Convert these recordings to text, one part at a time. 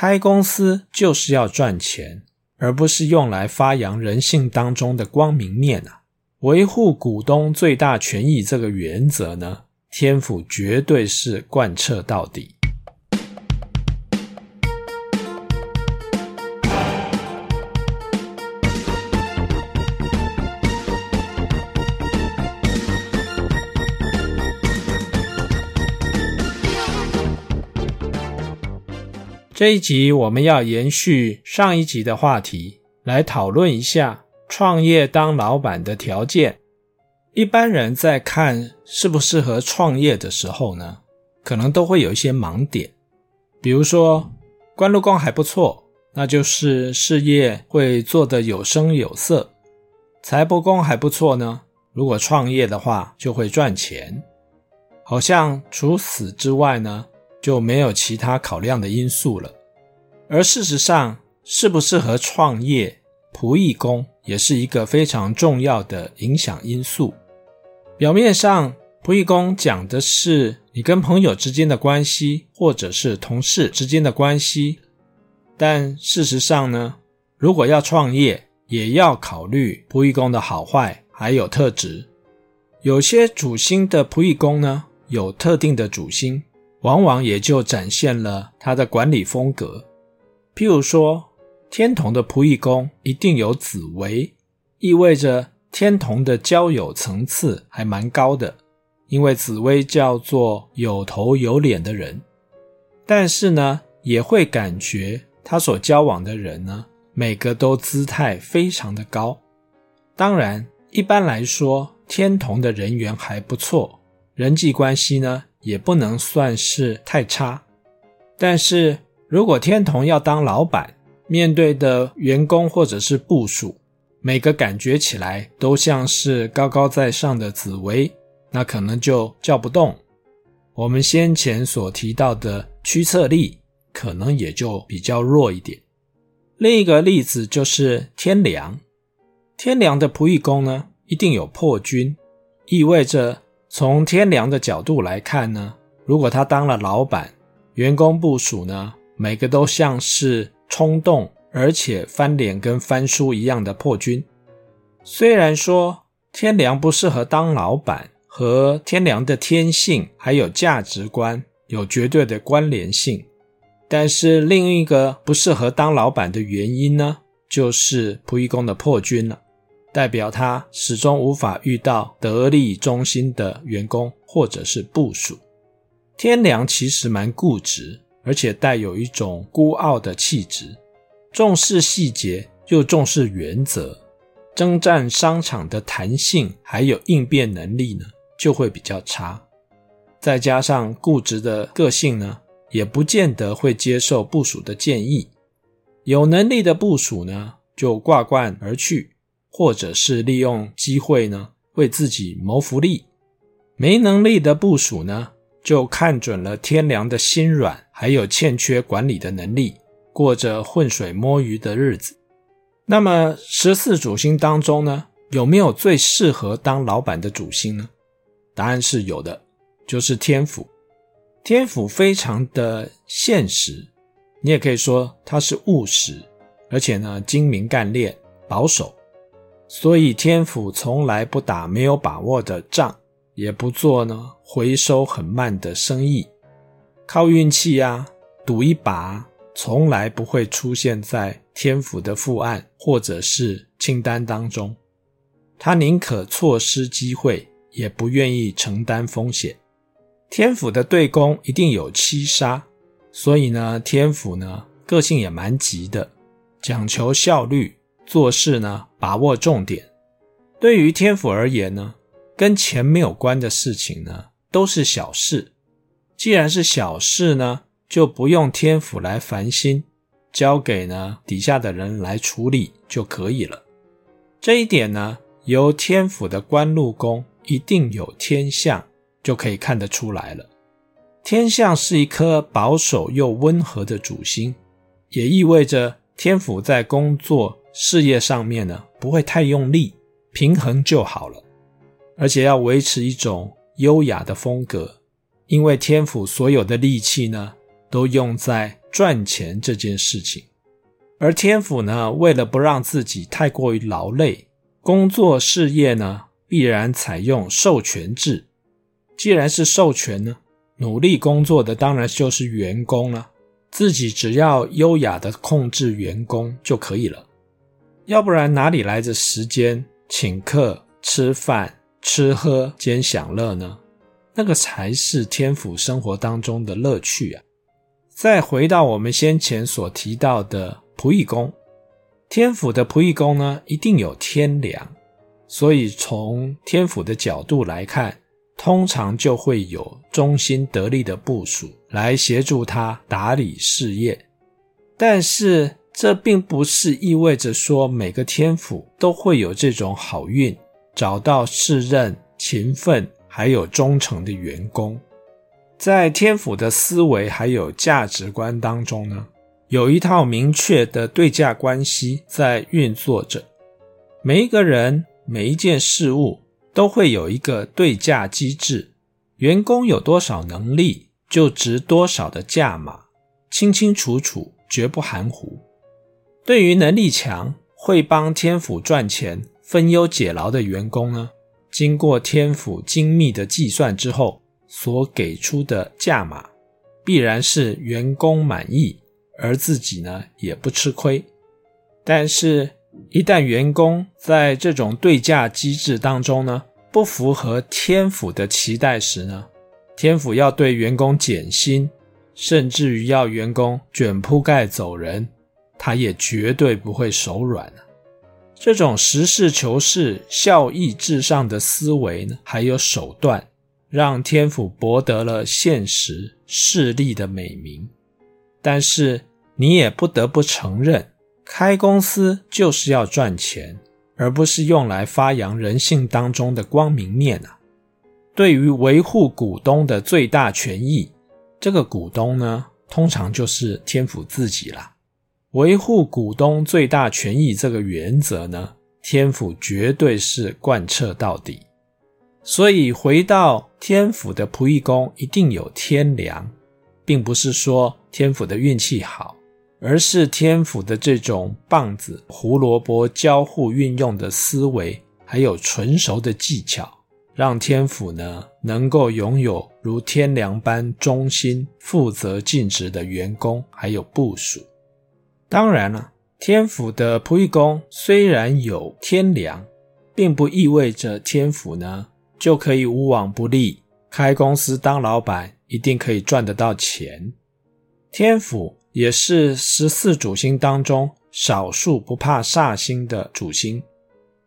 开公司就是要赚钱，而不是用来发扬人性当中的光明面啊！维护股东最大权益这个原则呢，天府绝对是贯彻到底。这一集我们要延续上一集的话题，来讨论一下创业当老板的条件。一般人在看适不适合创业的时候呢，可能都会有一些盲点。比如说，官禄宫还不错，那就是事业会做得有声有色；财帛宫还不错呢，如果创业的话就会赚钱。好像除此之外呢，就没有其他考量的因素了，而事实上，适不适合创业，仆役宫也是一个非常重要的影响因素。表面上，仆役宫讲的是你跟朋友之间的关系，或者是同事之间的关系，但事实上呢，如果要创业，也要考虑仆役宫的好坏还有特质。有些主星的仆役宫呢，有特定的主星。往往也就展现了他的管理风格。譬如说，天同的仆役宫一定有紫薇，意味着天同的交友层次还蛮高的，因为紫薇叫做有头有脸的人。但是呢，也会感觉他所交往的人呢，每个都姿态非常的高。当然，一般来说，天同的人缘还不错，人际关系呢，也不能算是太差，但是如果天同要当老板，面对的员工或者是部属，每个感觉起来都像是高高在上的紫薇，那可能就叫不动。我们先前所提到的驱策力，可能也就比较弱一点。另一个例子就是天梁，天梁的仆役宫呢，一定有破军，意味着。从天梁的角度来看呢，如果他当了老板，员工部属呢，每个都像是冲动而且翻脸跟翻书一样的破军。虽然说天良不适合当老板，和天良的天性还有价值观有绝对的关联性，但是另一个不适合当老板的原因呢，就是仆役宫的破军了。代表他始终无法遇到得力忠心的员工或者是部属。天良其实蛮固执，而且带有一种孤傲的气质，重视细节又重视原则，征战商场的弹性还有应变能力呢就会比较差。再加上固执的个性呢，也不见得会接受部署的建议。有能力的部署呢，就挂冠而去。或者是利用机会呢，为自己谋福利；没能力的部署呢，就看准了天良的心软，还有欠缺管理的能力，过着浑水摸鱼的日子。那么十四主星当中呢，有没有最适合当老板的主星呢？答案是有的，就是天府。天府非常的现实，你也可以说他是务实，而且呢，精明干练，保守。所以天府从来不打没有把握的仗，也不做呢回收很慢的生意，靠运气啊，赌一把，从来不会出现在天府的副案或者是清单当中。他宁可错失机会，也不愿意承担风险。天府的对宫一定有七杀，所以呢，天府呢个性也蛮急的，讲求效率。做事呢，把握重点。对于天府而言呢，跟钱没有关的事情呢，都是小事。既然是小事呢，就不用天府来烦心，交给呢底下的人来处理就可以了。这一点呢，由天府的官禄宫一定有天相，就可以看得出来了。天相是一颗保守又温和的主星，也意味着天府在工作。事业上面呢，不会太用力，平衡就好了。而且要维持一种优雅的风格，因为天府所有的力气呢，都用在赚钱这件事情。而天府呢，为了不让自己太过于劳累，工作事业呢，必然采用授权制。既然是授权呢，努力工作的当然就是员工了，自己只要优雅的控制员工就可以了。要不然哪里来的时间请客吃饭、吃喝兼享乐呢？那个才是天府生活当中的乐趣啊！再回到我们先前所提到的仆役宫，天府的仆役宫呢，一定有天梁，所以从天府的角度来看，通常就会有忠心得力的部署来协助他打理事业。但是这并不是意味着说每个天府都会有这种好运，找到适任、勤奋还有忠诚的员工。在天府的思维还有价值观当中呢，有一套明确的对价关系在运作着，每一个人、每一件事物都会有一个对价机制，员工有多少能力就值多少的价码，清清楚楚，绝不含糊。对于能力强、会帮天府赚钱、分忧解劳的员工呢，经过天府精密的计算之后，所给出的价码必然是员工满意。而自己呢，也不吃亏，但是，一旦员工在这种对价机制当中呢，不符合天府的期待时呢，天府要对员工减薪，甚至于要员工卷铺盖走人，他也绝对不会手软。这种实事求是、效益至上的思维呢，还有手段，让天府博得了现实势力的美名，但是。你也不得不承认，开公司就是要赚钱，而不是用来发扬人性当中的光明面啊。对于维护股东的最大权益，这个股东呢，通常就是天府自己了。维护股东最大权益这个原则呢，天府绝对是贯彻到底。所以回到天府的仆役工，一定有天良，并不是说天府的运气好。而是天府的这种棒子胡萝卜交互运用的思维，还有纯熟的技巧，让天府呢能够拥有如天良般忠心、负责尽职的员工，还有部署。当然了，天府的仆役宫虽然有天梁，并不意味着天府呢就可以无往不利，开公司当老板一定可以赚得到钱。天府。也是十四主星当中少数不怕煞星的主星，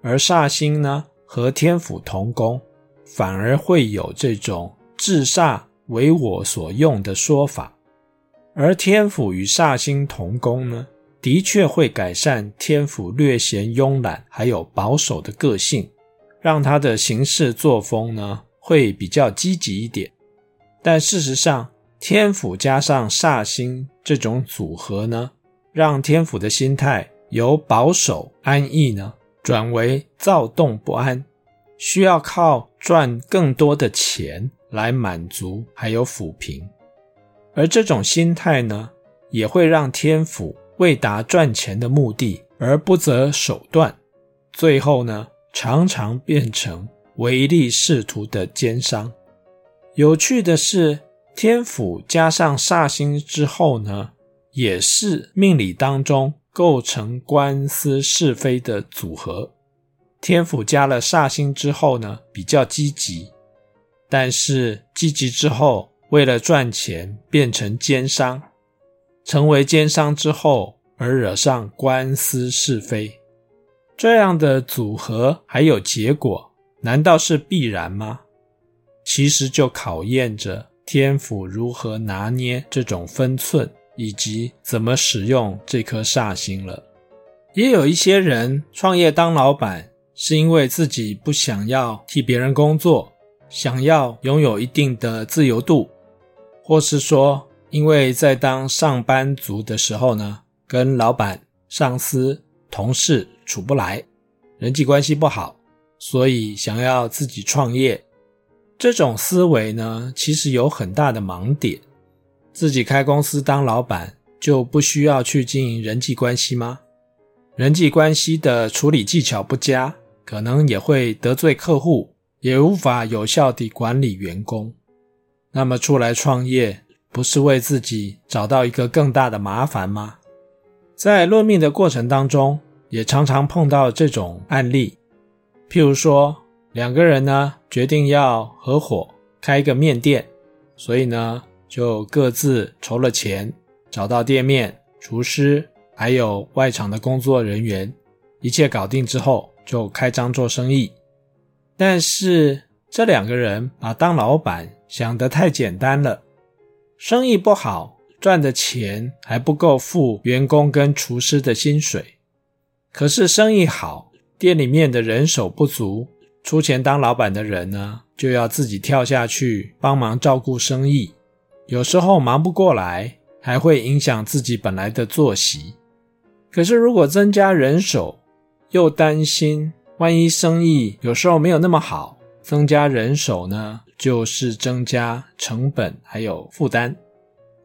而煞星呢和天府同宫，反而会有这种制煞为我所用的说法。而天府与煞星同宫呢，的确会改善天府略显慵懒还有保守的个性，让他的行事作风呢会比较积极一点。但事实上，天府加上煞星这种组合呢，让天府的心态由保守安逸呢，转为躁动不安，需要靠赚更多的钱来满足还有抚平。而这种心态呢，也会让天府为达赚钱的目的而不择手段，最后呢，常常变成唯利是图的奸商。有趣的是，天府加上煞星之后呢，也是命理当中构成官司是非的组合。天府加了煞星之后呢，比较积极，但是积极之后为了赚钱变成奸商，成为奸商之后而惹上官司是非，这样的组合还有结果，难道是必然吗？其实就考验着。天府如何拿捏这种分寸，以及怎么使用这颗煞星了？也有一些人创业当老板，是因为自己不想要替别人工作，想要拥有一定的自由度，或是说，因为在当上班族的时候呢，跟老板、上司、同事处不来，人际关系不好，所以想要自己创业。这种思维呢，其实有很大的盲点。自己开公司当老板，就不需要去经营人际关系吗？人际关系的处理技巧不佳，可能也会得罪客户，也无法有效地管理员工。那么出来创业，不是为自己找到一个更大的麻烦吗？在论命的过程当中，也常常碰到这种案例。譬如说，两个人呢决定要合伙开一个面店，所以呢就各自筹了钱，找到店面、厨师，还有外场的工作人员，一切搞定之后就开张做生意。但是这两个人把当老板想得太简单了，生意不好，赚的钱还不够付员工跟厨师的薪水。可是生意好，店里面的人手不足，出钱当老板的人呢，就要自己跳下去帮忙照顾生意，有时候忙不过来，还会影响自己本来的作息。可是如果增加人手，又担心万一生意有时候没有那么好，增加人手呢，就是增加成本还有负担，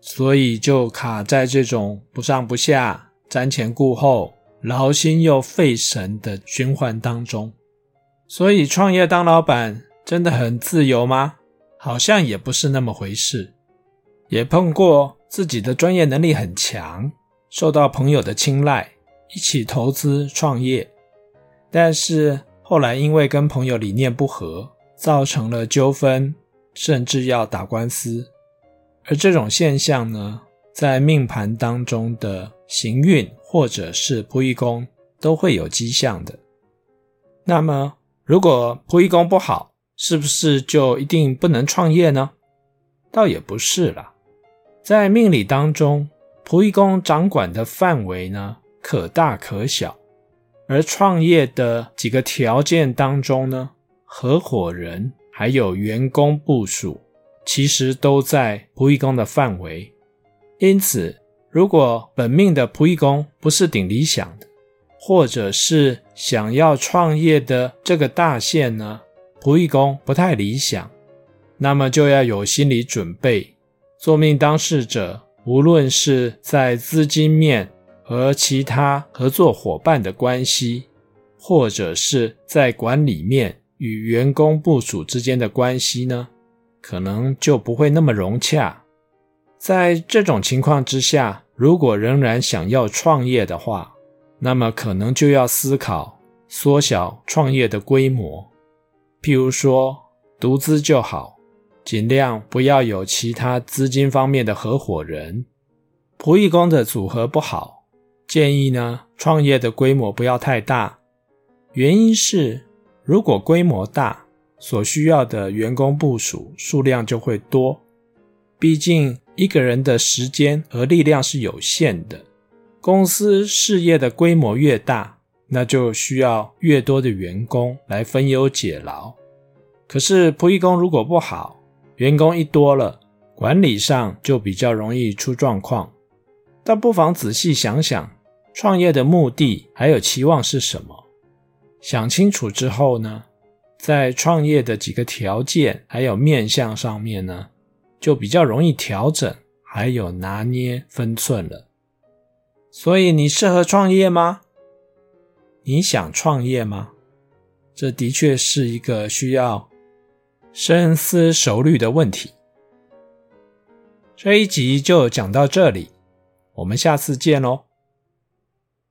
所以就卡在这种不上不下、瞻前顾后、劳心又费神的循环当中。所以创业当老板真的很自由吗？好像也不是那么回事。也碰过自己的专业能力很强，受到朋友的青睐，一起投资创业，但是后来因为跟朋友理念不合，造成了纠纷，甚至要打官司。而这种现象呢，在命盘当中的行运或者是仆役宫都会有迹象的。那么，如果仆役宫不好，是不是就一定不能创业呢？倒也不是啦，在命理当中，仆役宫掌管的范围呢，可大可小，而创业的几个条件当中呢，合伙人还有员工部署，其实都在仆役宫的范围。因此，如果本命的仆役宫不是顶理想的，或者是想要创业的这个大限呢，仆役宫不太理想，那么就要有心理准备。做命当事者，无论是在资金面和其他合作伙伴的关系，或者是在管理面，与员工部署之间的关系呢，可能就不会那么融洽。在这种情况之下，如果仍然想要创业的话，那么可能就要思考缩小创业的规模，譬如说独资就好，尽量不要有其他资金方面的合伙人。仆役工的组合不好，建议呢，创业的规模不要太大，原因是。如果规模大，所需要的员工部署数量就会多。毕竟一个人的时间和力量是有限的，公司事业的规模越大，那就需要越多的员工来分忧解劳。可是仆役工如果不好，员工一多了，管理上就比较容易出状况。但不妨仔细想想，创业的目的还有期望是什么？想清楚之后呢，在创业的几个条件还有面向上面呢，就比较容易调整，还有拿捏分寸了。所以你适合创业吗？你想创业吗？这的确是一个需要深思熟虑的问题。这一集就讲到这里，我们下次见喽。